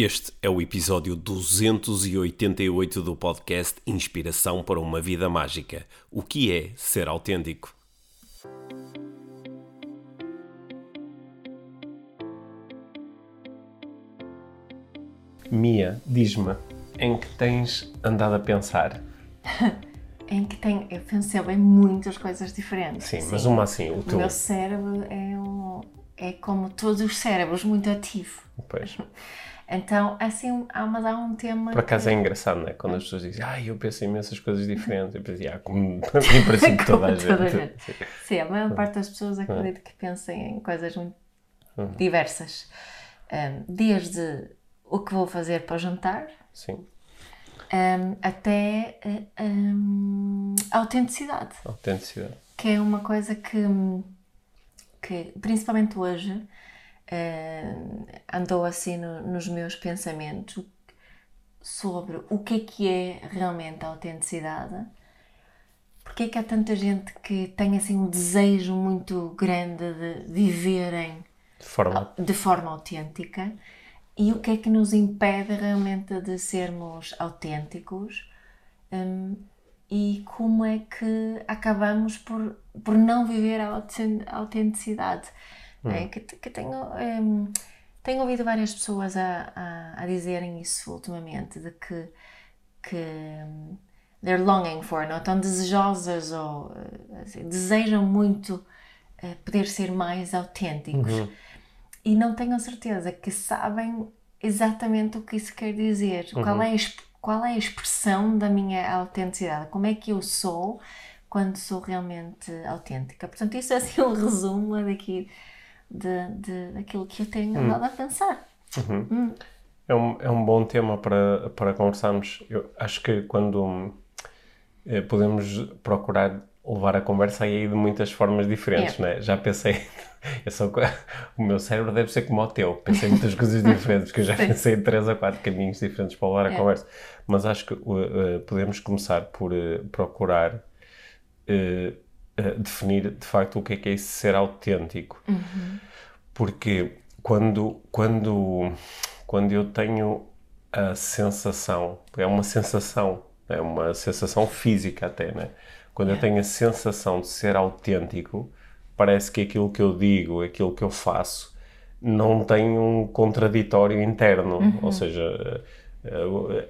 Este é o episódio 288 do podcast Inspiração para uma Vida Mágica. O que é ser autêntico? Mia, diz-me, em que tens andado a pensar? em que tenho, eu pensei em muitas coisas diferentes. Sim, mas uma assim, o O teu. meu cérebro é, um, é como todos os cérebros, muito ativo. Pois. Então, assim, há, mas há um tema. Por acaso que- é engraçado, não é? Quando as pessoas dizem, ai, eu penso em imensas coisas diferentes. Eu pensei, ah, como em princípio toda a Como toda gente. gente. Sim, a maior parte das pessoas acredito que pensem em coisas muito diversas. Um, desde o que vou fazer para o jantar, Sim, um, até um, a autenticidade. autenticidade. que é uma coisa que, que principalmente hoje, eh, andou assim no- nos meus pensamentos sobre o que é que é realmente a autenticidade. Porque é que há tanta gente que tem assim um desejo muito grande de viverem De forma. de forma autêntica e o que é que nos impede realmente de sermos autênticos hum, e como é que acabamos por, por não viver a auten- a autenticidade. É, que, que tenho, hum, tenho ouvido várias pessoas a, a, a dizerem isso ultimamente, de que, que hum, they're longing for, não? Estão desejosas ou eh, assim, desejam muito eh, poder ser mais autênticos. E não tenho certeza que sabem exatamente o que isso quer dizer, qual, é a, qual é a expressão da minha autenticidade, como é que eu sou quando sou realmente autêntica. Portanto, isso é assim um resumo daqui de, de, daquilo que eu tenho andado a pensar. É um, é um bom tema para, para conversarmos. Eu acho que quando hum, eh, podemos procurar levar a conversa aí de muitas formas diferentes, É. né? Já pensei, eu sou, o meu cérebro deve ser como o teu, pensei muitas coisas diferentes, porque eu já Sim. pensei em três a quatro caminhos diferentes para levar a É. conversa. Mas acho que uh, uh, podemos começar por uh, procurar uh, definir de facto o que é que é isso ser autêntico. Porque quando, quando, quando eu tenho a sensação, é uma sensação, é uma sensação física até, né? Quando eu tenho a sensação de ser autêntico, parece que aquilo que eu digo, aquilo que eu faço, não tem um contraditório interno. Ou seja,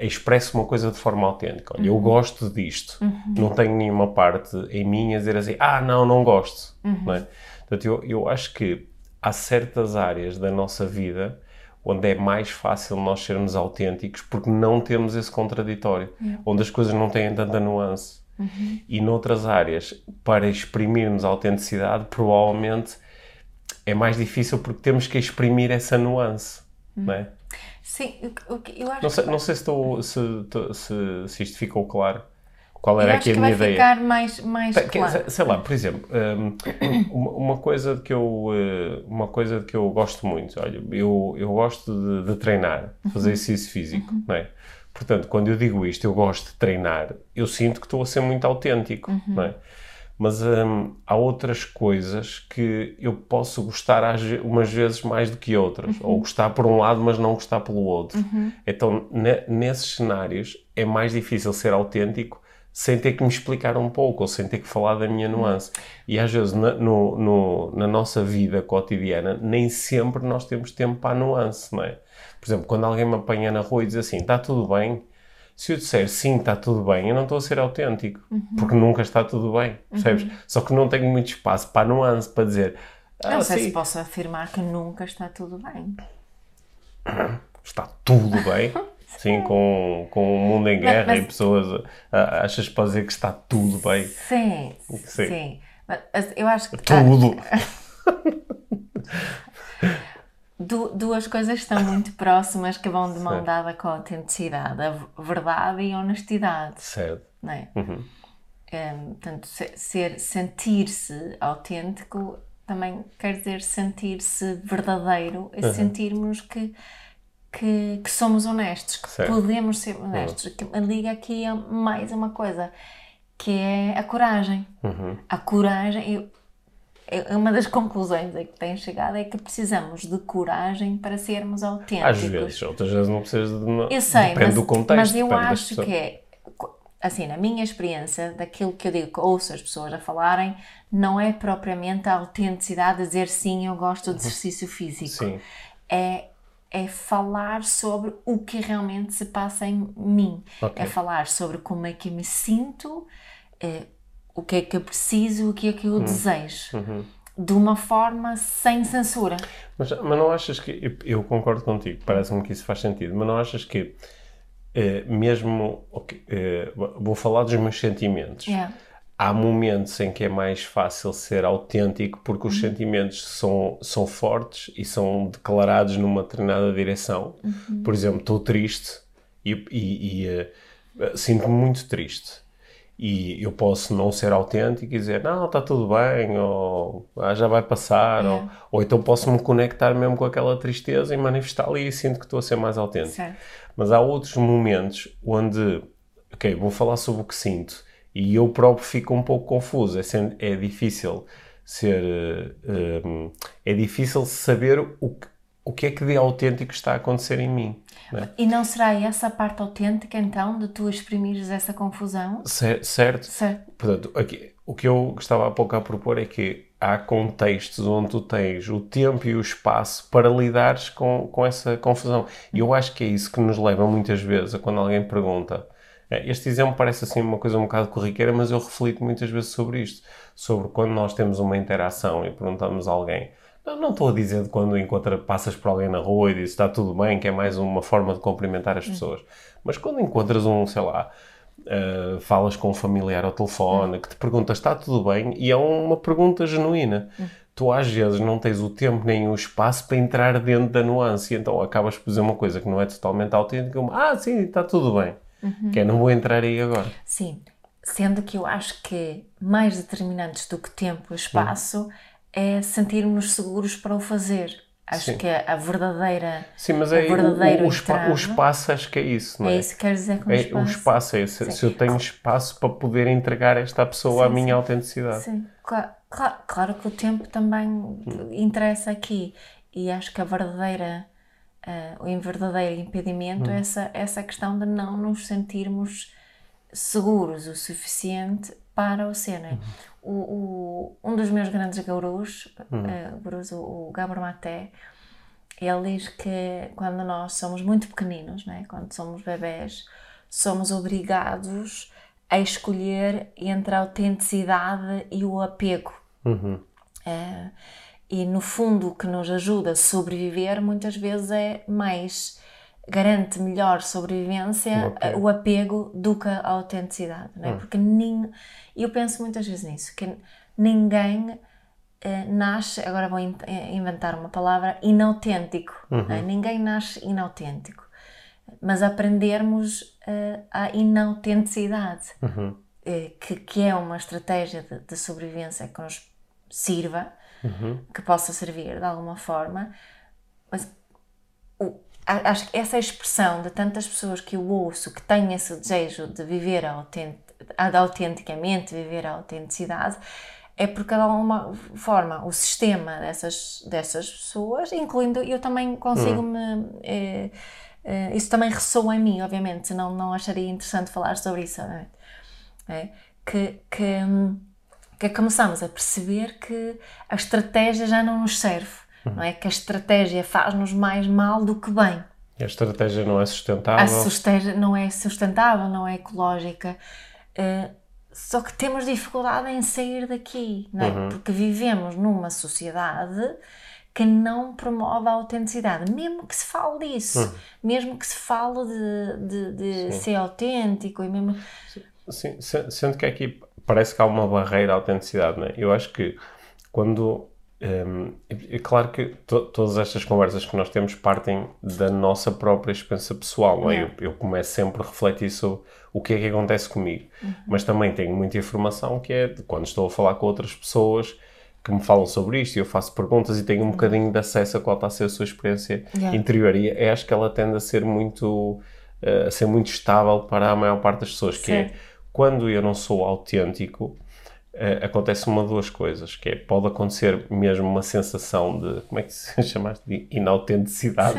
expresso uma coisa de forma autêntica. Olha, eu gosto disto. Não tenho nenhuma parte em mim a dizer assim, ah, não, não gosto. Não é? Portanto, eu, eu acho que há certas áreas da nossa vida onde é mais fácil nós sermos autênticos porque não temos esse contraditório, onde as coisas não têm tanta nuance. E noutras áreas, para exprimirmos a autenticidade, provavelmente é mais difícil porque temos que exprimir essa nuance. Não é? Sim, o- o que- eu acho Não sei, que, não sei se, estou, se, se, se isto ficou claro. Qual eu era acho aqui a que minha vai ideia? ficar mais, mais claro. Sei lá, por exemplo, hum, uma, coisa que eu uh, uma coisa que eu gosto muito, olha, eu, eu gosto de, de treinar, Uhum. fazer exercício físico, não é? Portanto, quando eu digo isto, eu gosto de treinar, eu sinto que estou a ser muito autêntico, Uhum. não é? Mas hum, há outras coisas que eu posso gostar às umas vezes mais do que outras, Uhum. ou gostar por um lado, mas não gostar pelo outro. Então, ne- nesses cenários, é mais difícil ser autêntico sem ter que me explicar um pouco, ou sem ter que falar da minha nuance. E às vezes, na, no- no- na nossa vida cotidiana, nem sempre nós temos tempo para a nuance, não é? Por exemplo, quando alguém me apanha na rua e diz assim, está tudo bem? Se eu disser sim, está tudo bem, eu não estou a ser autêntico, porque nunca está tudo bem, percebes? Só que não tenho muito espaço para a nuance, para dizer, ah, Não sei sim, se posso afirmar que nunca está tudo bem. está tudo bem, sim, com, com o mundo em guerra mas- e pessoas, ah, achas que pode dizer que está tudo bem? Sim, Sim. sim. Mas mas eu acho que Tudo! Du- duas coisas estão muito próximas que vão de mão dada com a autenticidade, a verdade e a honestidade, Certo. não é? Uhum. Em, portanto, se- ser, sentir-se autêntico também quer dizer sentir-se verdadeiro Uhum. e sentirmos que, que, que somos honestos, que Certo. podemos ser honestos. Que me liga aqui a mais uma coisa, que é a coragem. Uhum. A coragem, é uma das conclusões a que tenho chegado é que precisamos de coragem para sermos autênticos. Às vezes, outras vezes não precisas de uma... Eu sei, Depende mas, do contexto. mas eu acho que é, assim, na minha experiência, daquilo que eu digo que ouço as pessoas a falarem, não é propriamente a autenticidade de dizer sim, eu gosto de exercício físico. Sim. É, é falar sobre o que realmente se passa em mim. Ok. É falar sobre como é que me sinto, eh, o que é que eu preciso, o que é que eu Hum. desejo. Uhum. De uma forma sem censura. Mas, mas não achas que. Eu, eu concordo contigo, parece-me que isso faz sentido, mas não achas que, eh, mesmo. ok, eh, vou falar dos meus sentimentos. Yeah. Há momentos em que é mais fácil ser autêntico porque Uhum. os sentimentos são, são fortes e são declarados numa determinada direção. Uhum. Por exemplo, estou triste e, e- e, eh, sinto-me muito triste. E eu posso não ser autêntico e dizer, não, está tudo bem, ou "Ah, já vai passar, É. ou, ou então posso me conectar mesmo com aquela tristeza e manifestar ali e sinto que estou a ser mais autêntico. Certo. Mas há outros momentos onde, ok, vou falar sobre o que sinto e eu próprio fico um pouco confuso. É, é difícil ser. eh, um, é difícil saber o que, o que é que de autêntico está a acontecer em mim. né? E não será essa a parte autêntica, então, de tu exprimires essa confusão? Cer- Certo? Certo. Portanto, aqui, o que eu estava há pouco a propor é que há contextos onde tu tens o tempo e o espaço para lidares com, com essa confusão. E eu acho que é isso que nos leva muitas vezes a quando alguém pergunta. eh, Este exemplo parece assim uma coisa um bocado corriqueira, mas eu reflito muitas vezes sobre isto. Sobre quando nós temos uma interação e perguntamos a alguém. Não, estou a dizer de quando encontra, passas por alguém na rua e dizes está tudo bem, que é mais uma forma de cumprimentar as pessoas. Mas quando encontras um, sei lá, Uh, falas com um familiar ao telefone que te pergunta está tudo bem e é uma pergunta genuína. Tu às vezes não tens o tempo nem o espaço para entrar dentro da nuance e então acabas por dizer uma coisa que não é totalmente autêntica, como, ah sim, está tudo bem. Que é, não vou entrar aí agora. Sim. Sendo que eu acho que mais determinantes do que tempo e espaço é sentirmos seguros para o fazer. Acho Sim. que a verdadeira. Sim, mas é o, o, o, espa- entrave- o espaço acho que é isso, não é? É isso que queres dizer com É, espaço? o espaço é esse. Sim. Se eu tenho espaço para poder entregar esta pessoa a Sim, minha sim. autenticidade. Sim, claro, claro, claro que o tempo também interessa aqui e acho que a verdadeira, eh, o verdadeiro impedimento é essa, essa questão de não nos sentirmos seguros o suficiente para o ser. né? O, o- um dos meus grandes gurus, gurus, o, o Gabor Maté, ele diz que quando nós somos muito pequeninos, né? quando somos bebés, somos obrigados a escolher entre a autenticidade e o apego. Uhum. Eh, e no fundo o que nos ajuda a sobreviver muitas vezes é mais garante melhor sobrevivência eh, o apego do que a autenticidade, não é? Porque nin... eu penso muitas vezes nisso, que ninguém eh, nasce, agora vou in- eh, inventar uma palavra, inautêntico. não é? Ninguém nasce inautêntico. Mas aprendermos eh, a inautenticidade, Uhum. eh, que, que é uma estratégia de, de sobrevivência que nos sirva, Uhum. que possa servir de alguma forma, mas o- acho que essa expressão de tantas pessoas que eu ouço que têm esse desejo de viver autent, de autenticamente, viver a autenticidade, é porque de alguma forma o sistema dessas, dessas pessoas, incluindo eu também consigo me. eh, eh, isso também ressoa em mim, obviamente, senão não acharia interessante falar sobre isso, não é? É, que, que, hum, que começamos a perceber que a estratégia já não nos serve, não é? Que a estratégia faz-nos mais mal do que bem. A estratégia não é A sustentável. estratégia não é sustentável, não é ecológica. eh, só que temos dificuldade em sair daqui, não é? Porque vivemos numa sociedade que não promove a autenticidade, mesmo que se fale disso, mesmo que se fale de, de, de ser autêntico e mesmo. Sim, se- sendo que aqui parece que há uma barreira à autenticidade, não é? Eu acho que quando. Hum, é é claro que to- todas estas conversas que nós temos partem da nossa própria experiência pessoal, não é? Eu, eu começo sempre a refletir sobre o que é que acontece comigo, mas também tenho muita informação que é de quando estou a falar com outras pessoas que me falam sobre isto e eu faço perguntas e tenho um bocadinho de acesso a qual está a ser a sua experiência Yeah. interior. E eu acho que ela tende a ser muito eh, a ser muito estável para a maior parte das pessoas que é quando eu não sou autêntico uh, acontece uma ou duas coisas, que é, pode acontecer mesmo uma sensação de, como é que se chamaste, de inautenticidade.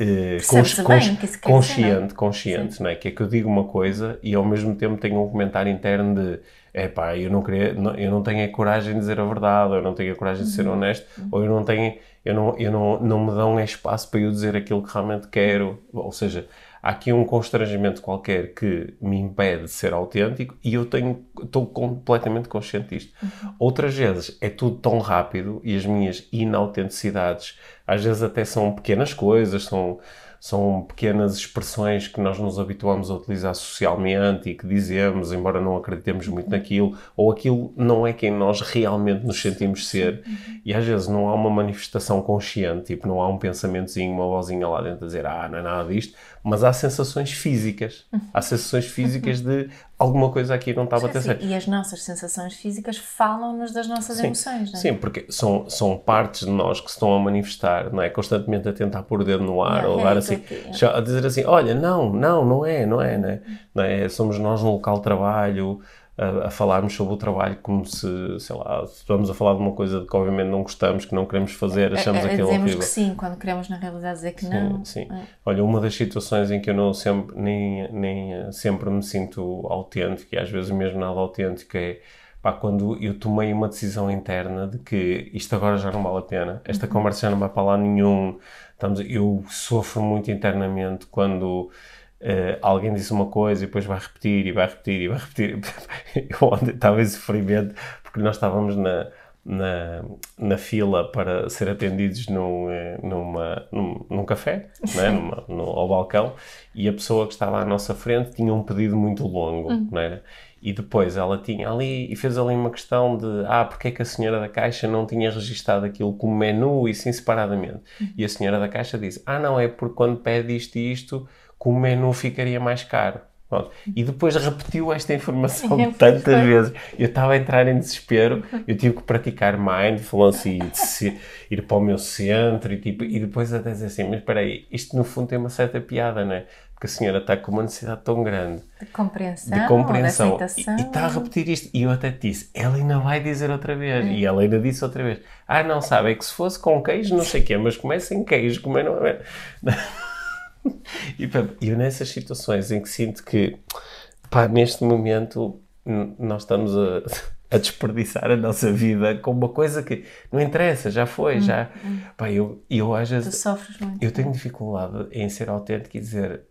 Uh, cons, cons, que consciente, dizer, consciente, não é? Que é que eu digo uma coisa e ao mesmo tempo tenho um comentário interno de é pá, eu não queria, não, eu não tenho a coragem de dizer a verdade, ou eu não tenho a coragem de ser uhum. honesto, uhum. ou eu não tenho, eu não, eu não, não me dão espaço para eu dizer aquilo que realmente quero, ou seja, há aqui um constrangimento qualquer que me impede de ser autêntico e eu tenho, estou completamente consciente disto. Uhum. Outras vezes é tudo tão rápido e as minhas inautenticidades às vezes até são pequenas coisas, são são pequenas expressões que nós nos habituamos a utilizar socialmente e que dizemos, embora não acreditemos muito naquilo, ou aquilo não é quem nós realmente nos sentimos ser. E às vezes não há uma manifestação consciente, tipo, não há um pensamentozinho, uma vozinha lá dentro a dizer, ah, não é nada disto, mas há sensações físicas. Há sensações físicas de alguma coisa aqui não está a bater certo. E as nossas sensações físicas falam-nos das nossas sim, emoções, não é? Sim, porque são, são partes de nós que se estão a manifestar, não é? Constantemente a tentar pôr o dedo no ar ou dar assim, aqui, a dizer assim, olha, não, não, não é, não é, não é? Não é? Somos nós no local de trabalho, a, a, falarmos sobre o trabalho como se, sei lá, estamos a falar de uma coisa que obviamente não gostamos, que não queremos fazer, achamos é, é, aquilo horrível. que sim, quando queremos na realidade dizer que sim, não. Sim, é. Olha, uma das situações em que eu não sempre, nem, nem sempre me sinto autêntico, e às vezes mesmo nada autêntico, é pá, quando eu tomei uma decisão interna de que isto agora já não vale a pena, esta uhum. conversa já não vai para lá nenhum, estamos, eu sofro muito internamente quando Uh, alguém disse uma coisa e depois vai repetir e vai repetir e vai repetir. Eu ontem estava em sofrimento porque nós estávamos na, na, na fila para ser atendidos num, eh, numa, num, num café, né? numa, no, ao balcão, e a pessoa que estava à nossa frente tinha um pedido muito longo, não era? E depois ela tinha ali e fez ali uma questão de ah, porque é que a senhora da caixa não tinha registado aquilo como menu e sim separadamente? Uhum. E a senhora da caixa disse: Ah, não, é porque quando pede isto e isto que o menu ficaria mais caro. Pronto. E depois repetiu esta informação é, tantas foi. vezes. Eu estava a entrar em desespero, eu tive que praticar mindfulness e ir para o meu centro e, tipo, e depois até dizer assim, mas espera aí, isto no fundo tem uma certa piada, não é? Porque a senhora está com uma necessidade tão grande de compreensão, de compreensão de e, e, está a repetir isto. E eu até te disse, ela ainda vai dizer outra vez. É. E ela ainda disse outra vez. Ah, não sabe, é que se fosse com queijo, não sei o quê, mas começa em queijo, comer não é. E eu nessas situações em que sinto que, pá, neste momento nós estamos a, a desperdiçar a nossa vida com uma coisa que não interessa, já foi, hum, já. Hum. Pá, eu, eu às vezes. Tu sofres muito. Eu tenho dificuldade em ser autêntico e dizer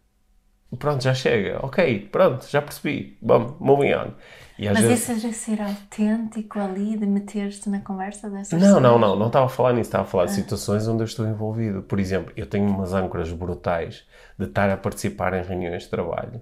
pronto, já chega, ok, pronto, já percebi, vamos, moving on. Mas vezes... isso é ser autêntico ali, de meter-te na conversa dessas Não, não, não, não estava a falar nisso, estava a falar de ah. situações onde eu estou envolvido. Por exemplo, eu tenho umas âncoras brutais de estar a participar em reuniões de trabalho,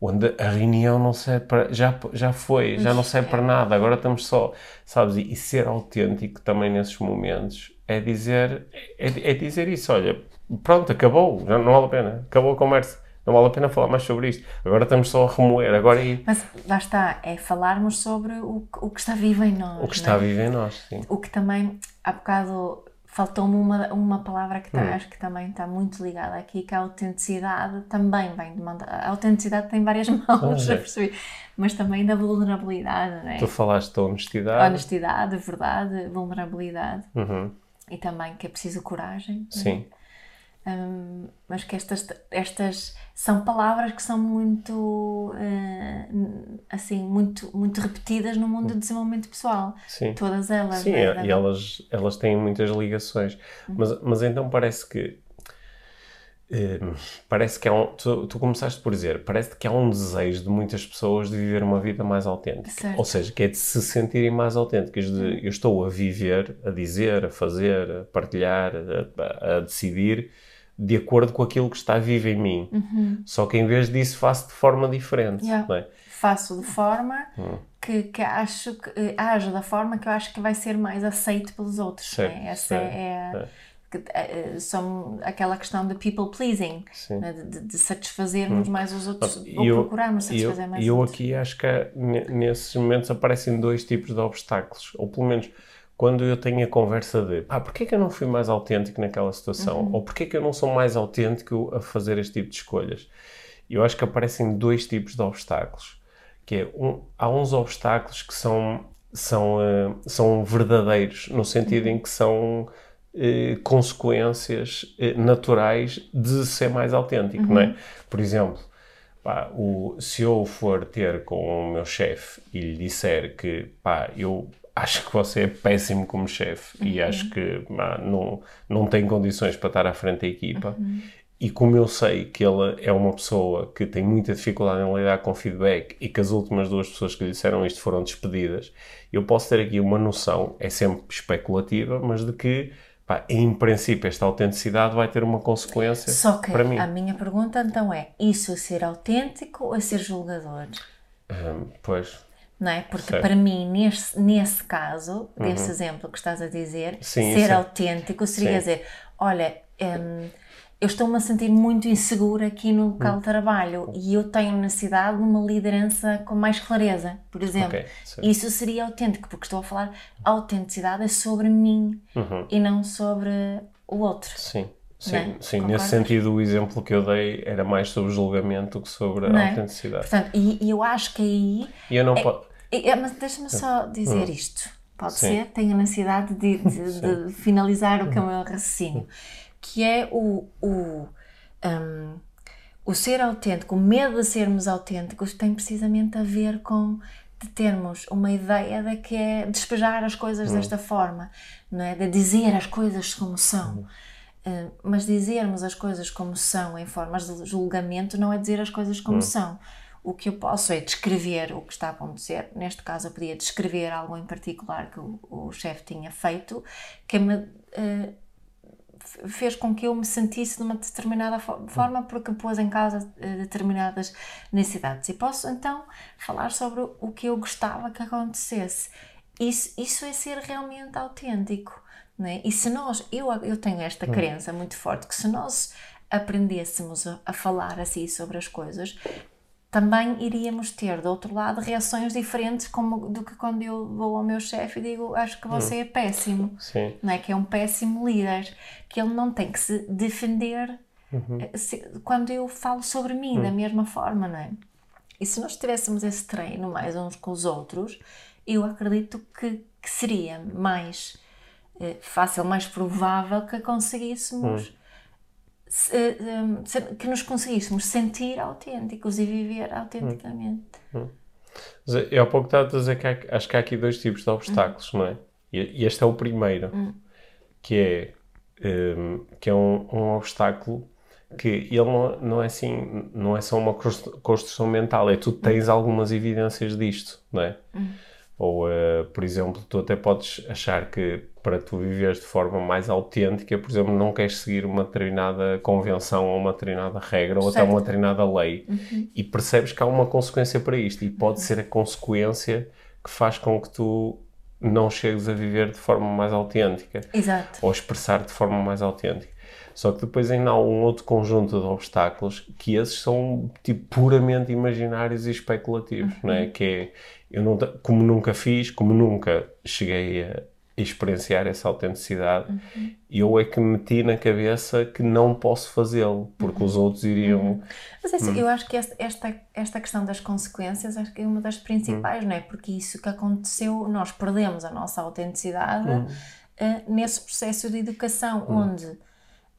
onde a reunião não serve para. Já, já foi, já não serve para nada, agora estamos só. Sabes? E, e ser autêntico também nesses momentos é dizer, é, é dizer isso: olha, pronto, acabou, já não vale a pena, acabou a conversa não vale a pena falar mais sobre isto. Agora estamos só a remoer. Agora e... Mas lá está, é falarmos sobre o, o que está vivo em nós. O que está é? vivo em nós, sim. O que também, há bocado, faltou-me uma, uma palavra que tá, hum. acho que também está muito ligada aqui, que a autenticidade também vem demandar. A autenticidade tem várias mãos, já percebi. Mas também da vulnerabilidade, não é? Tu falaste da honestidade. Honestidade, verdade, vulnerabilidade. Uhum. E também que é preciso coragem. É? Um, mas que estas, estas são palavras que são muito uh, assim muito muito repetidas no mundo do desenvolvimento pessoal sim todas elas sim né? e elas elas têm muitas ligações uhum. mas mas então parece que uh, parece que há um, tu, tu, começaste por dizer parece que há um desejo de muitas pessoas de viver uma vida mais autêntica certo. ou seja que é de se sentirem mais autênticas de uhum. eu estou a viver a dizer a fazer a partilhar a, a decidir de acordo com aquilo que está vivo em mim. Uhum. Só que em vez disso faço de forma diferente. Yeah. É? Faço de forma uhum. que, que acho que eh, haja da forma que eu acho que vai ser mais aceito pelos outros. Certo, né? Essa certo, é, é. Que, são aquela questão de people pleasing, né? de, de, satisfazermos hum. mais os outros, ou eu, procurarmos satisfazer eu, mais eu os outros. E eu aqui acho que nesses momentos aparecem dois tipos de obstáculos, ou pelo menos quando eu tenho a conversa de ah, porquê que eu não fui mais autêntico naquela situação? Uhum. Ou porquê que eu não sou mais autêntico a fazer este tipo de escolhas? Eu acho que aparecem dois tipos de obstáculos. Que é, um, há uns obstáculos que são são, uh, são verdadeiros, no sentido em que são uh, consequências uh, naturais de ser mais autêntico, uhum. não é? Por exemplo, pá, o, se eu for ter com o meu chefe e lhe disser que pá, eu acho que você é péssimo como chefe uhum. e acho que pá, não, não tem condições para estar à frente da equipa, uhum. E como eu sei que ele é uma pessoa que tem muita dificuldade em lidar com feedback e que as últimas duas pessoas que lhe disseram isto foram despedidas, eu posso ter aqui uma noção, é sempre especulativa, mas de que, pá, em princípio, esta autenticidade vai ter uma consequência Só que para mim. a minha pergunta então é: isso é ser autêntico ou é ser julgador? Hum, pois. Não é? Porque certo. para mim, nesse, nesse caso, desse uhum. exemplo que estás a dizer, Sim, ser autêntico seria Sim. dizer: olha. Um, eu estou-me a sentir muito insegura aqui no local hum. de trabalho e eu tenho necessidade de uma liderança com mais clareza, por exemplo. Okay, Isso seria autêntico, porque estou a falar, a autenticidade é sobre mim uhum. e não sobre o outro. Sim. Sim, é? sim nesse sentido o exemplo que eu dei era mais sobre julgamento que sobre a é? autenticidade. Portanto, e, e, eu acho que aí... E eu não é, posso... É, mas deixa-me só dizer hum. isto. Pode sim. ser? Tenho a necessidade de, de, de finalizar o que é o meu raciocínio que é o, o, um, o ser autêntico, o medo de sermos autênticos tem precisamente a ver com de termos uma ideia de que é despejar as coisas hum. desta forma, não é? de dizer as coisas como são. Hum. Uh, mas dizermos as coisas como são em formas de julgamento não é dizer as coisas como hum. são. O que eu posso é descrever o que está a acontecer. Neste caso, eu podia descrever algo em particular que o, o chefe tinha feito, que me uh, fez com que eu me sentisse de uma determinada forma porque pôs em causa eh, determinadas necessidades. E posso então falar sobre o que eu gostava que acontecesse. Isso, isso é ser realmente autêntico. Né? E se nós, eu, eu tenho esta hum. crença muito forte que se nós aprendêssemos a, a falar assim sobre as coisas, também iríamos ter, do outro lado, reações diferentes como, do que quando eu vou ao meu chefe e digo acho que você hum. é péssimo. Sim. Não é? Que é um péssimo líder, que ele não tem que se defender uhum. Eh, se, quando eu falo sobre mim da hum. mesma forma, não é? E se nós tivéssemos esse treino mais uns com os outros, eu acredito que, que seria mais eh, fácil, mais provável que conseguíssemos hum que nos conseguíssemos sentir autênticos e viver autenticamente. Hum. Hum. Eu há pouco estava a dizer que há, acho que há aqui dois tipos de obstáculos, hum. não é? E, este é o primeiro, hum. que é, um, que é um, um, obstáculo que ele não, não é assim, não é só uma construção mental, é tu tens hum. algumas evidências disto, não é? Ou, uh, por exemplo, tu até podes achar que para tu viveres de forma mais autêntica, por exemplo, não queres seguir uma determinada convenção ou uma determinada regra ou até uma determinada lei uhum. e percebes que há uma consequência para isto e pode uhum. ser a consequência que faz com que tu não chegues a viver de forma mais autêntica Exato. ou expressar de forma mais autêntica. Só que depois ainda há um outro conjunto de obstáculos que esses são tipo puramente imaginários e especulativos, uhum. não é? Que é, eu não, como nunca fiz, como nunca cheguei a, experienciar essa autenticidade, uhum. eu é que meti na cabeça que não posso fazê-lo, porque uhum. os outros iriam. Uhum. Mas é assim, hum. eu acho que esta, esta questão das consequências acho que é uma das principais, hum. não é? Porque isso que aconteceu, nós perdemos a nossa autenticidade uh, nesse processo de educação, onde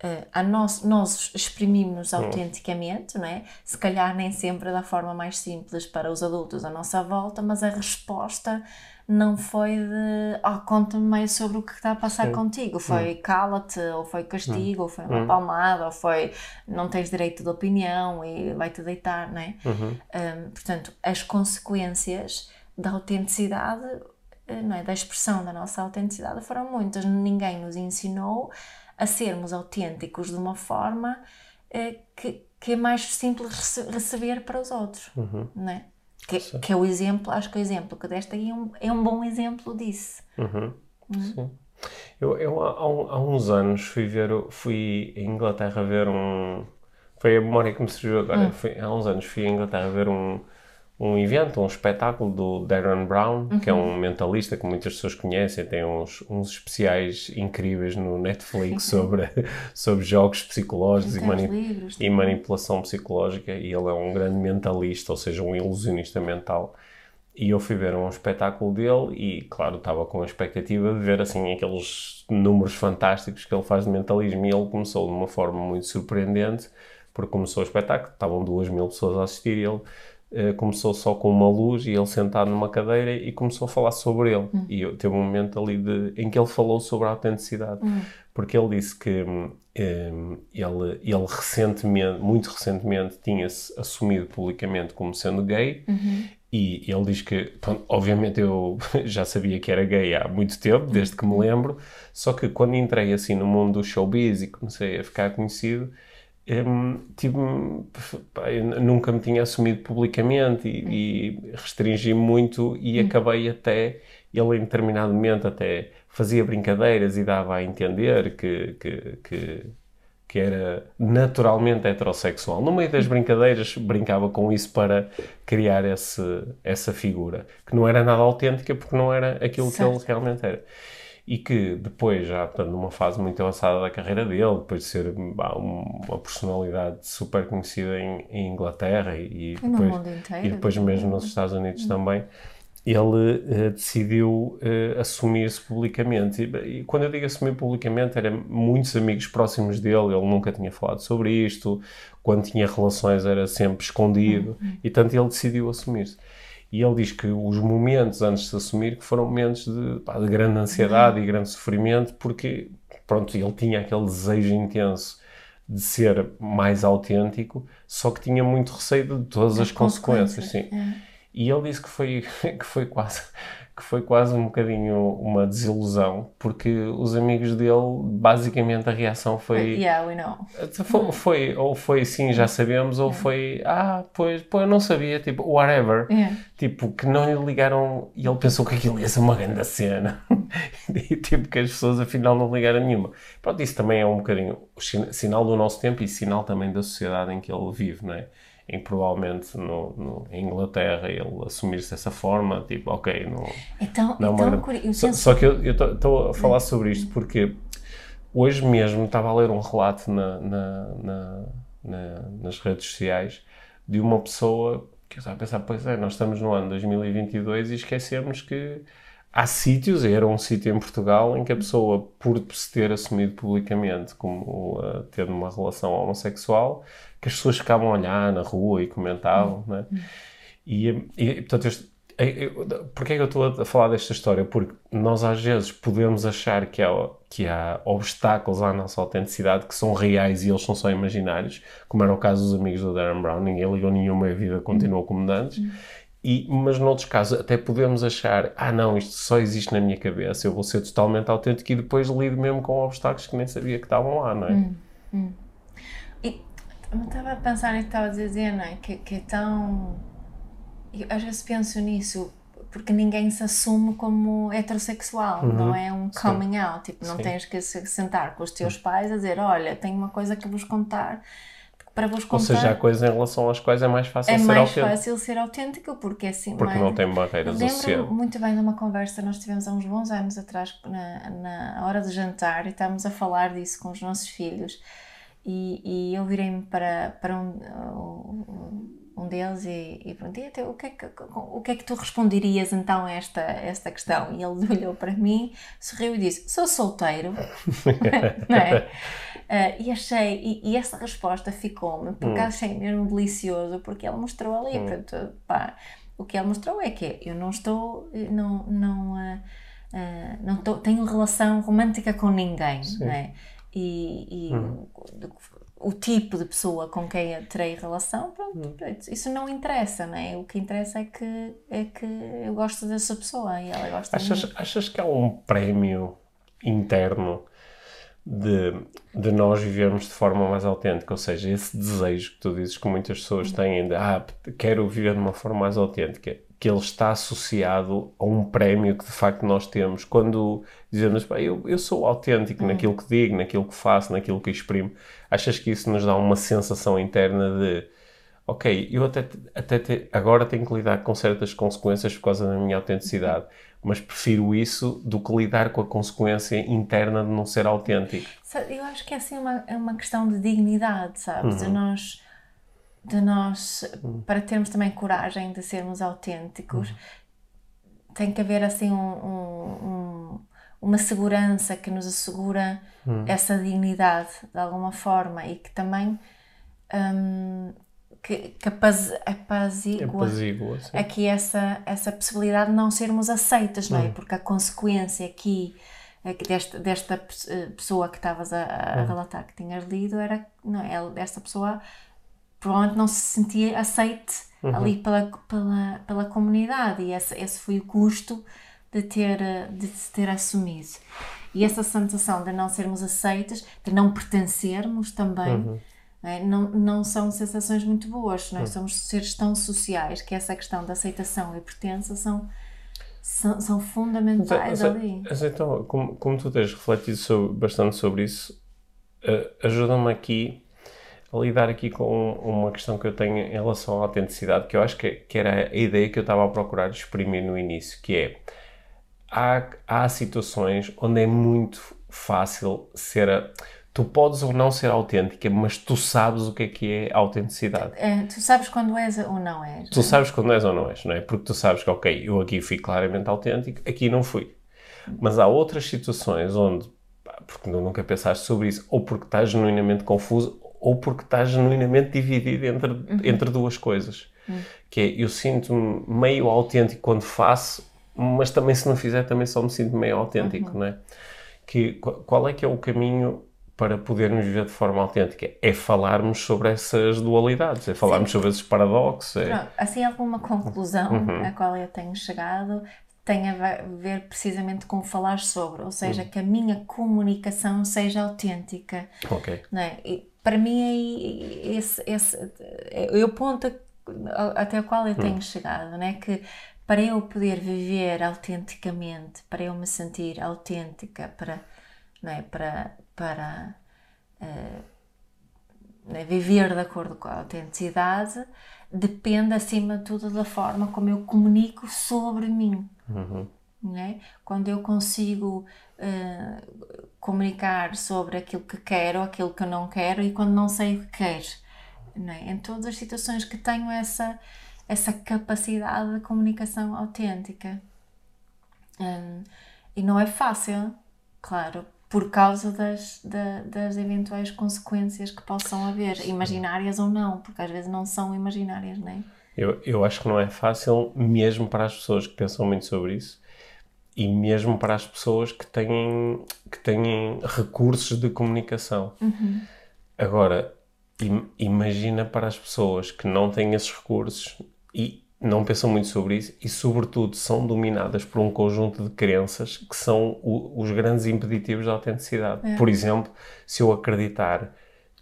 Uh, a nós, nós exprimimos autenticamente, não é? Se calhar nem sempre da forma mais simples para os adultos à nossa volta, mas a resposta não foi de oh, conta-me mais sobre o que está a passar Sim. contigo. Foi cala-te, ou foi castigo, hum. ou foi uma hum. palmada, ou foi não tens direito de opinião e vai-te deitar, não é? Uhum. Um, portanto, as consequências da autenticidade, eh, não é? da expressão da nossa autenticidade foram muitas. Ninguém nos ensinou a sermos autênticos de uma forma eh, que, que é mais simples receber para os outros, uhum. não é? Que, que, é o exemplo, acho que o exemplo que deste aí é um, é um bom exemplo disso. Uhum. Uhum. Sim. Eu, eu há, há, uns anos fui ver, fui em Inglaterra ver um. Foi a memória que me surgiu agora. Uhum. Fui, há uns anos fui em Inglaterra ver um, um evento, um espetáculo do Darren Brown, uhum. que é um uhum. mentalista que muitas pessoas conhecem, tem uns, uns especiais incríveis no Netflix sobre, sobre jogos psicológicos e, mani e, manipulação psicológica, e ele é um grande mentalista, ou seja, um ilusionista mental. e eu fui ver um espetáculo dele e, claro, estava com a expectativa de ver, assim, aqueles números fantásticos que ele faz de mentalismo e ele começou de uma forma muito surpreendente, porque começou o espetáculo, estavam duas mil pessoas a assistir e ele uh, começou só com uma luz e ele sentado numa cadeira e começou a falar sobre ele. Hum. E eu, teve um momento ali de, em que ele falou sobre a autenticidade, hum. porque ele disse que um, ele, ele recentemente, muito recentemente, tinha-se assumido publicamente como sendo gay uhum. e ele diz que, pronto, obviamente eu já sabia que era gay há muito tempo, desde que me lembro, só que quando entrei assim no mundo do showbiz e comecei a ficar conhecido, um, tive, pá, nunca me tinha assumido publicamente e, e restringi muito e uhum. acabei até, ele em determinado momento até fazia brincadeiras e dava a entender que, que, que, que, era naturalmente heterossexual. No meio das brincadeiras brincava com isso para criar esse, essa figura, que não era nada autêntica porque não era aquilo certo. que ele realmente era e que depois, já portanto, numa fase muito avançada da carreira dele, depois de ser bah, uma personalidade super conhecida em, em Inglaterra e, e depois, e depois mesmo nos Estados Unidos também, ele uh, decidiu uh, assumir-se publicamente. E, e, quando eu digo assumir publicamente, eram muitos amigos próximos dele, ele nunca tinha falado sobre isto, quando tinha relações era sempre escondido, uhum. e tanto ele decidiu assumir-se. E ele diz que os momentos antes de se assumir que foram momentos de, pá, de grande ansiedade e grande sofrimento, porque pronto, ele tinha aquele desejo intenso de ser mais autêntico, só que tinha muito receio de todas as, as consequências, consequências, sim. É. E ele disse que foi, que foi quase que foi quase um bocadinho uma desilusão, porque os amigos dele, basicamente a reação foi. Yeah, we know. Foi, foi ou foi sim, já sabemos, ou yeah. foi, ah, pois, pois eu não sabia, tipo, whatever. Yeah. Tipo, que não lhe ligaram e ele pensou que aquilo ia ser uma grande cena. e tipo, que as pessoas afinal não ligaram nenhuma. Pronto, isso também é um bocadinho sinal do nosso tempo e sinal também da sociedade em que ele vive, não é? Em provavelmente no, no, em Inglaterra ele assumir-se dessa forma, tipo, ok, não. Então, não é então uma... só, só, que eu estou a falar sobre isto porque hoje mesmo estava a ler um relato na, na, na, na nas redes sociais de uma pessoa que eu estava a pensar, pois é, nós estamos no ano 2022 e esquecemos que há sítios, era um sítio em Portugal, em que a pessoa, por se ter assumido publicamente como uh, tendo uma relação homossexual, que as pessoas ficavam a olhar na rua e comentavam, né? E, e portanto, este, Porquê é que eu estou a falar desta história? Porque nós às vezes podemos achar que há, que há obstáculos à nossa autenticidade que são reais e eles são só imaginários, como era o caso dos amigos do Darren Brown, ninguém ligou nenhuma e a vida continuou como antes. E, mas noutros casos até podemos achar, ah não, isto só existe na minha cabeça, eu vou ser totalmente autêntico e depois lido mesmo com obstáculos que nem sabia que estavam lá, não é? Hum, hum. E eu estava a pensar no que estava a dizer, não é? Que, que é tão. Eu às vezes penso nisso porque ninguém se assume como heterossexual, uhum. não é um coming Sim. out, tipo, não Sim. tens que se sentar com os teus uhum. pais a dizer, olha, tenho uma coisa que vos contar para vos contar. Ou seja, há coisas em relação às quais é mais fácil é ser mais autêntico. fácil ser autêntico porque é assim. Porque mais... não tem barreiras Lembro muito bem de uma conversa que nós tivemos há uns bons anos atrás, na, na hora de jantar, e estávamos a falar disso com os nossos filhos. E, e eu virei-me para, para um, um deles e, e perguntei o que, é que, o que é que tu responderias então a esta, esta questão? E ele olhou para mim, sorriu e disse: Sou solteiro. não é? Uh, e achei, e, e, essa resposta ficou-me, porque hum. achei mesmo delicioso, porque ele mostrou ali, hum. portanto, pá, o que ele mostrou é que eu não estou, não, não, uh, uh, não tô, tenho relação romântica com ninguém, Sim. não é? E, e hum. o, o, tipo de pessoa com quem eu terei relação, pronto, hum. isso não interessa, não é? O que interessa é que, é que eu gosto dessa pessoa e ela gosta achas, de mim. Achas que há um prémio interno de, de nós vivermos de forma mais autêntica, ou seja, esse desejo que tu dizes que muitas pessoas têm de ah, quero viver de uma forma mais autêntica, que ele está associado a um prémio que de facto nós temos quando dizemos, eu, eu sou autêntico naquilo que digo, naquilo que faço, naquilo que exprimo. Achas que isso nos dá uma sensação interna de ok, eu até, até te, agora tenho que lidar com certas consequências por causa da minha autenticidade mas prefiro isso do que lidar com a consequência interna de não ser autêntico. Eu acho que é assim uma, é uma questão de dignidade, sabes? Uhum. Nós, de nós uhum. para termos também coragem de sermos autênticos, uhum. tem que haver assim um, um, uma segurança que nos assegura hum. essa dignidade de alguma forma e que também um, que, que apazigua, apazigua aqui essa, essa possibilidade de não sermos aceitas, não é? Hum. Porque a consequência aqui desta, desta pessoa que estavas a, a hum. relatar que tinhas lido era, não, ela, esta pessoa provavelmente não se sentia aceite uhum. ali pela, pela, pela comunidade e esse, esse foi o custo de ter, de se ter assumido. E essa sensação de não sermos aceitas, de não pertencermos também, uhum. não, é? não, não, são sensações muito boas. Nós uhum. somos seres tão sociais que essa questão da aceitação e pertença são, são, são fundamentais mas, ali. Então, como, como tu tens refletido sobre, bastante sobre isso, uh, ajuda-me aqui a lidar aqui com uma questão que eu tenho em relação à autenticidade, que eu acho que, que era a ideia que eu estava a procurar exprimir no início, que é há, há situações onde é muito fácil ser a, tu podes ou não ser autêntica, mas tu sabes o que é que é autenticidade. É, tu sabes quando és ou não és. Tu? É? sabes quando és ou não és, não é? Porque tu sabes que, ok, eu aqui fui claramente autêntico, aqui não fui. Mas há outras situações onde, porque nunca pensaste sobre isso, ou porque estás genuinamente confuso, ou porque estás genuinamente dividido entre, uhum. entre duas coisas. Uhum. Que é, eu sinto-me meio autêntico quando faço, mas também se não fizer também só me sinto meio autêntico, uhum. não é? Que, qual é que é o caminho para podermos viver de forma autêntica? É falarmos sobre essas dualidades, é falarmos Sim. sobre esses paradoxos. É... Pronto, assim, alguma conclusão uhum. a qual eu tenho chegado tem a ver precisamente com falar sobre, ou seja, uhum. que a minha comunicação seja autêntica. Ok. Não é? E para mim é esse, esse é o ponto até o qual eu tenho hum. chegado, né? que para eu poder viver autenticamente, para eu me sentir autêntica, para, não é? para, para uh, viver de acordo com a autenticidade, depende acima de tudo da forma como eu comunico sobre mim. Uhum. É? Quando eu consigo uh, comunicar sobre aquilo que quero, aquilo que não quero e quando não sei o que quero. É? Em todas as situações que tenho essa, essa capacidade de comunicação autêntica. Um, e não é fácil, claro, por causa das, da, das eventuais consequências que possam haver, imaginárias ou não, porque às vezes não são imaginárias, não é? Eu, eu acho que não é fácil, mesmo para as pessoas que pensam muito sobre isso, e mesmo para as pessoas que têm, que têm recursos de comunicação. Uhum. Agora, im, imagina para as pessoas que não têm esses recursos e não pensam muito sobre isso e, sobretudo, são dominadas por um conjunto de crenças que são o, os grandes impeditivos da autenticidade. É. Por exemplo, se eu acreditar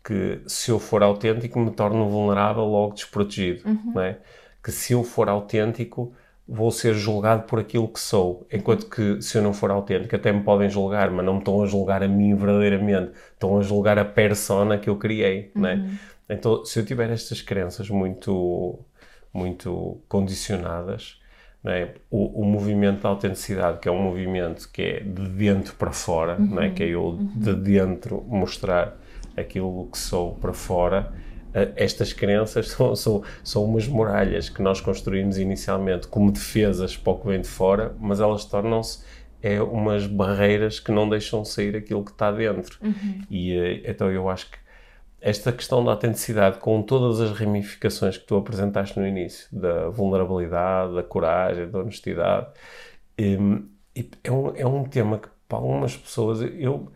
que se eu for autêntico me torno vulnerável, logo desprotegido, uhum. não é? Que se eu for autêntico vou ser julgado por aquilo que sou. Enquanto que, se eu não for autêntico, até me podem julgar, mas não me estão a julgar a mim verdadeiramente, estão a julgar a persona que eu criei, uhum. né? Então, se eu tiver estas crenças muito, muito condicionadas, né? o, o movimento da autenticidade, que é um movimento que é de dentro para fora, uhum. né? que é eu uhum. de dentro mostrar aquilo que sou para fora, estas crenças são, são, são umas muralhas que nós construímos inicialmente como defesas para o que vem de fora, mas elas tornam-se é umas barreiras que não deixam sair aquilo que está dentro. Uhum. E eh, então eu acho que esta questão da autenticidade, com todas as ramificações que tu apresentaste no início, da vulnerabilidade, da coragem, da honestidade, hum, é um, é um tema que para algumas pessoas eu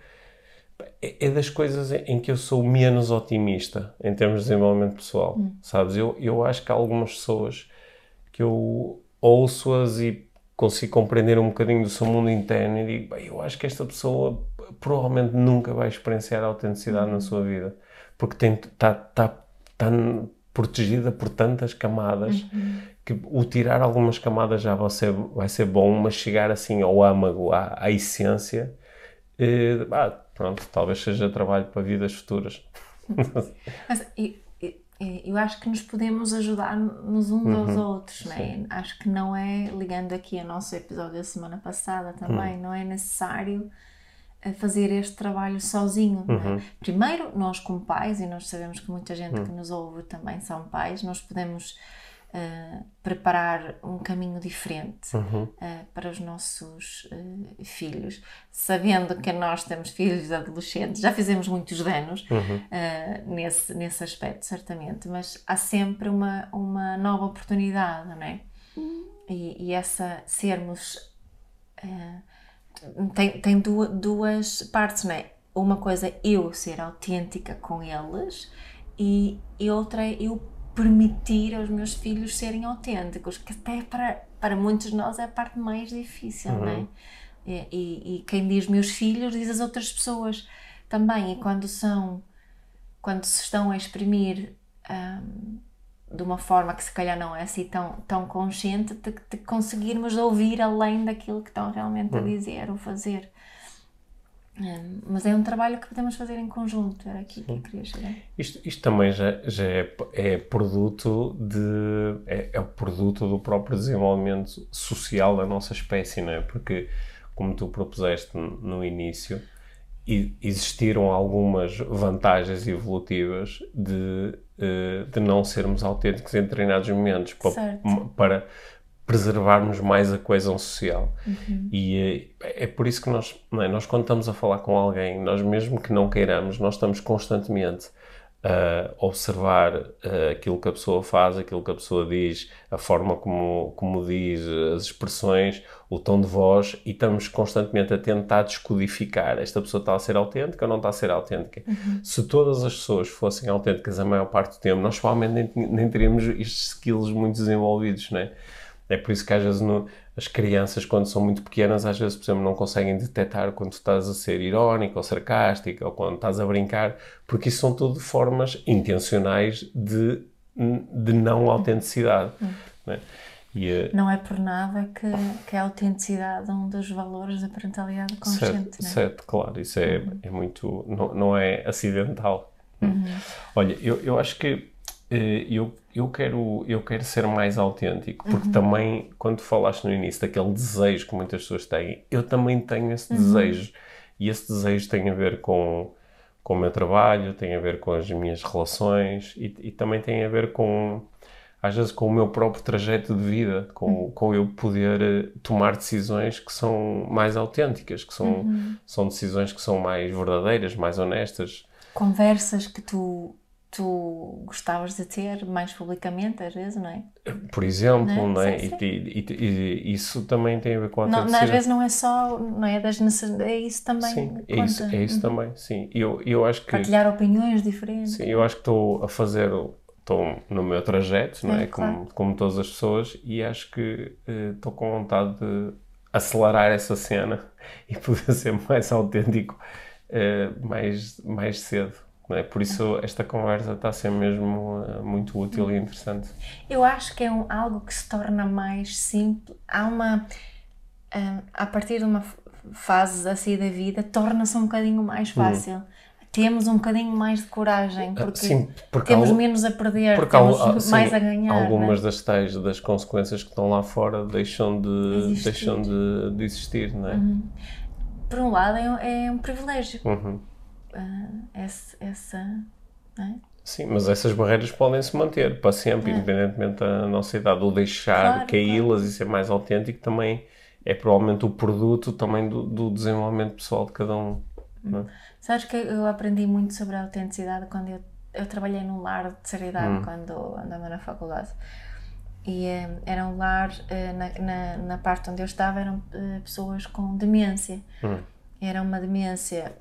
é, é das coisas em que eu sou menos otimista em termos de desenvolvimento pessoal, hum. sabes? Eu, eu acho que há algumas pessoas que eu ouço-as e consigo compreender um bocadinho do seu mundo interno e digo, bem, eu acho que esta pessoa provavelmente nunca vai experienciar a autenticidade na hum. sua vida, porque está tá, tá protegida por tantas camadas uhum. que o tirar algumas camadas já vai ser, vai ser bom, mas chegar assim ao âmago, à, à essência, eh, ah, pronto, talvez seja trabalho para vidas futuras. Mas eu, eu acho que nos podemos ajudar-nos uns aos uhum. outros, não é? Acho que não é, ligando aqui ao nosso episódio da semana passada também, uhum. não é necessário eh, fazer este trabalho sozinho. É? Uhum. É? Primeiro, nós como pais, e nós sabemos que muita gente uhum. que nos ouve também são pais, nós podemos uh, preparar um caminho diferente uhum. uh, para os nossos uh, filhos, sabendo que nós temos filhos adolescentes, já fizemos muitos danos uhum. nesse, nesse aspecto, certamente, mas há sempre uma, uma nova oportunidade, não é? E, e essa sermos. tem, tem duas, duas partes, não é? Uma coisa eu ser autêntica com eles e, e outra é eu permitir aos meus filhos serem autênticos, que até para, para muitos de nós é a parte mais difícil, uhum. não é? E, e, e, quem diz meus filhos diz as outras pessoas também. E quando são, quando se estão a exprimir um, de uma forma que se calhar não é assim tão, tão consciente, de, de conseguirmos ouvir além daquilo que estão realmente uhum. a dizer ou fazer. Um, mas é um trabalho que podemos fazer em conjunto, era aqui que queria chegar. Isto, isto também já, já é, é produto de. É, é o produto do próprio desenvolvimento social da nossa espécie, não é? Porque, como tu propuseste no início, existiram algumas vantagens evolutivas de, eh, de não sermos autênticos em determinados momentos para, para preservarmos mais a coesão social. Uhum. E é, é, por isso que nós, é? nós, quando estamos a falar com alguém, nós mesmo que não queiramos, nós estamos constantemente a observar uh, aquilo que a pessoa faz, aquilo que a pessoa diz, a forma como, como diz, as expressões, o tom de voz, e estamos constantemente a tentar descodificar esta pessoa está a ser autêntica ou não está a ser autêntica. Uhum. Se todas as pessoas fossem autênticas a maior parte do tempo, nós provavelmente nem, nem teríamos estes skills muito desenvolvidos, não é? É por isso que às vezes no, as crianças, quando são muito pequenas, às vezes, por exemplo, não conseguem detectar quando estás a ser irónico ou sarcástico ou quando estás a brincar, porque isso são tudo formas intencionais de, de não autenticidade. Hum. Né? E, eh, não é por nada que, que a autenticidade é um dos valores da parentalidade consciente. Certo, é? certo claro, isso é, uhum. é muito. Não, não é acidental. Uhum. Olha, eu, eu acho que eu, eu, quero, eu quero ser mais autêntico, porque uhum. também, quando falaste no início daquele desejo que muitas pessoas têm, eu também tenho esse uhum. desejo. E esse desejo tem a ver com, com o meu trabalho, tem a ver com as minhas relações e, e também tem a ver com, às vezes, com o meu próprio trajeto de vida, com, uhum. com eu poder eh, tomar decisões que são mais autênticas, que são, uhum. são decisões que são mais verdadeiras, mais honestas. Conversas que tu tu gostavas de ter mais publicamente, às vezes, não é? Por exemplo, não é? Não é? Sim, sim. E, e, e, isso também tem a ver com a não, Às vezes não é só, não é das necessidades, é isso também. Sim, é isso, é isso uhum. também, sim. Eu, eu acho que... Partilhar opiniões diferentes. Sim, eu acho que estou a fazer, estou no meu trajeto, não é? Claro. Como, como todas as pessoas e acho que uh, estou com vontade de acelerar essa cena e poder ser mais autêntico uh, mais, mais cedo. É? Por isso esta conversa está a ser mesmo uh, muito útil e interessante. Eu acho que é um, algo que se torna mais simples. Há uma. Uh, a partir de uma fase assim da vida, torna-se um bocadinho mais hum. fácil. Hum. Temos um bocadinho mais de coragem, ah, porque, Sim, porque temos menos a perder, temos há, mais sim, a ganhar. Algumas é? das tais das consequências que estão lá fora deixam de, deixam de, de existir, não é? Uhum. Por um lado, é, é um privilégio. Uhum uh, essa. essa é? Sim, mas essas barreiras podem se manter para sempre, é. independentemente da nossa idade. Ou deixar claro, caí-las claro. e ser mais autêntico também é provavelmente o produto também do, do desenvolvimento pessoal de cada um. Hum. Sabes que eu aprendi muito sobre a autenticidade quando eu, eu trabalhei num lar de seriedade hum. quando andava na faculdade. E um, era um lar, uh, na, na, na, parte onde eu estava, eram uh, pessoas com demência. Hum. Era uma demência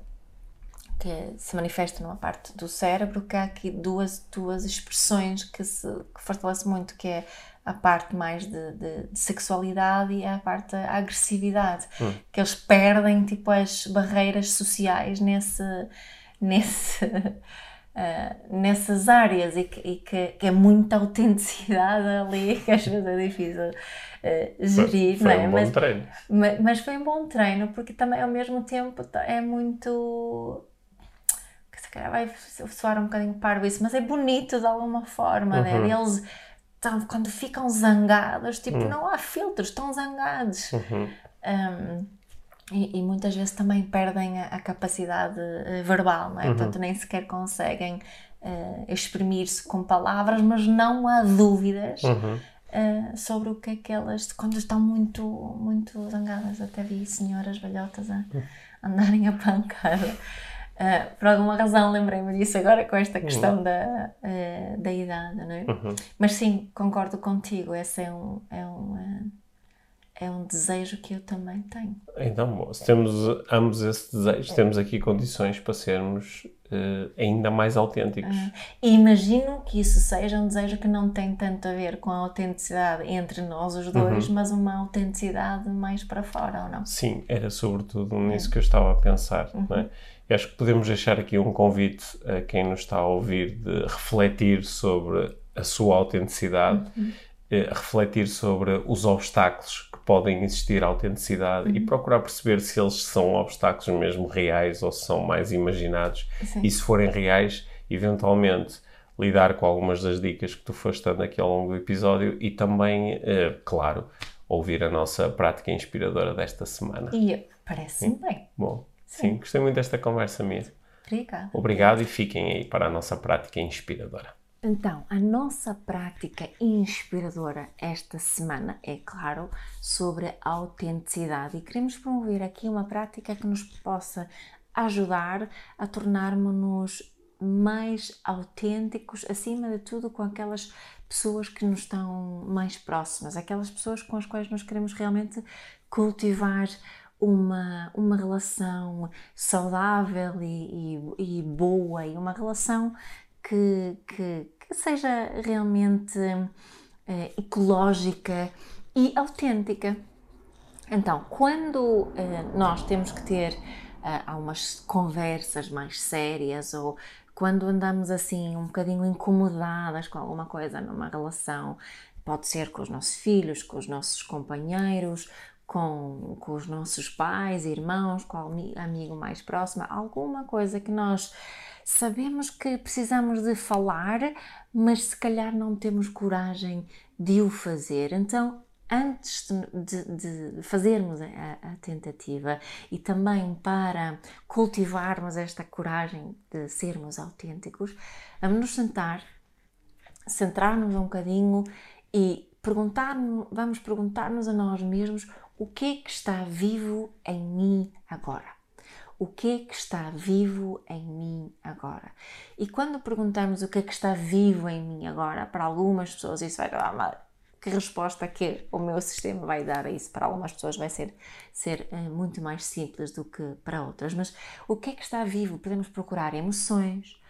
que se manifesta numa parte do cérebro, que há aqui duas, duas expressões que se que fortalece muito, que é a parte mais de, de, de sexualidade e a parte da agressividade, hum. que eles perdem tipo as barreiras sociais nesse, nesse, uh, nessas áreas e, que, e que, que, é muita autenticidade ali, que às vezes é difícil uh, gerir, foi, foi não é? Um mas, bom treino. Mas, mas foi um bom treino, porque também ao mesmo tempo é muito calhar vai soar um bocadinho parvo isso, mas é bonito de alguma forma, né? uhum. né? Eles tão, quando ficam zangados, tipo, uhum. não há filtros, estão zangados. Uhum. Um, e, e, muitas vezes também perdem a, a capacidade uh, verbal, não é? Uhum. Portanto, nem sequer conseguem uh, exprimir-se com palavras, mas não há dúvidas uhum. uh, sobre o que é que elas, quando estão muito, muito zangadas, até vi senhoras velhotas a andarem a pancada. Uh, por alguma razão lembrei-me disso agora com esta questão uhum. da, uh, da idade, não é? Uhum. Mas sim, concordo contigo, esse é um, é um, uh, é um desejo que eu também tenho. Então, se temos ambos esse desejo, temos aqui condições para sermos ainda mais autênticos. Imagino que isso seja um desejo que não tem tanto a ver com a autenticidade entre nós os dois, uhum. mas uma autenticidade mais para fora, ou não? Sim, era sobretudo nisso que eu estava a pensar, não é? Acho que podemos deixar aqui um convite a quem nos está a ouvir de refletir sobre a sua autenticidade, uhum. Refletir sobre os obstáculos que podem existir à autenticidade uhum. e procurar perceber se eles são obstáculos mesmo reais ou se são mais imaginados. Sim. E se forem reais, eventualmente lidar com algumas das dicas que tu foste dando aqui ao longo do episódio e também, eh, claro, ouvir a nossa prática inspiradora desta semana. E parece-me bem. Bom, Sim, gostei muito desta conversa mesmo. Obrigada. Obrigado e fiquem aí para a nossa prática inspiradora. Então, a nossa prática inspiradora esta semana é, claro, sobre a autenticidade e queremos promover aqui uma prática que nos possa ajudar a tornarmos-nos mais autênticos, acima de tudo com aquelas pessoas que nos estão mais próximas, aquelas pessoas com as quais nós queremos realmente cultivar uma, uma relação saudável e, e, e boa e uma relação que, que, que seja realmente eh, ecológica e autêntica. Então, quando eh, nós temos que ter eh, há umas conversas mais sérias ou quando andamos assim um bocadinho incomodadas com alguma coisa numa relação, pode ser com os nossos filhos, com os nossos companheiros, com, com os nossos pais, irmãos, com o amigo mais próximo, alguma coisa que nós sabemos que precisamos de falar, mas se calhar não temos coragem de o fazer. Então, antes de, de, fazermos a, a, tentativa e também para cultivarmos esta coragem de sermos autênticos, vamos nos sentar, centrar-nos um bocadinho e perguntar, vamos perguntar-nos a nós mesmos o que é que está vivo em mim agora? O que é que está vivo em mim agora? E quando perguntamos o que é que está vivo em mim agora, para algumas pessoas isso vai dar uma que resposta que o meu sistema vai dar a isso para algumas pessoas vai ser, ser uh, muito mais simples do que para outras. Mas o que é que está vivo? Podemos procurar emoções,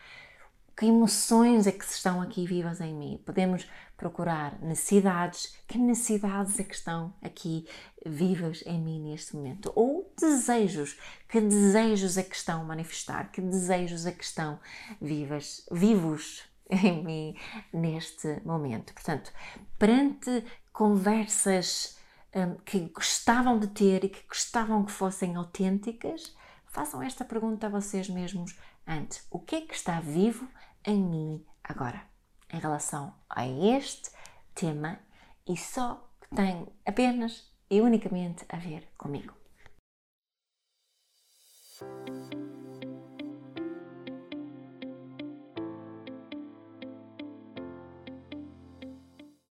que emoções é que estão aqui vivas em mim? Podemos procurar necessidades, que necessidades é que estão aqui vivas em mim neste momento? Ou desejos, que desejos é que estão a manifestar, que desejos é que estão vivas, vivos em mim neste momento? Portanto, perante conversas um, que gostavam de ter e que gostavam que fossem autênticas, façam esta pergunta a vocês mesmos antes: o que é que está vivo em mim agora, em relação a este tema e só que tem apenas e unicamente a ver comigo.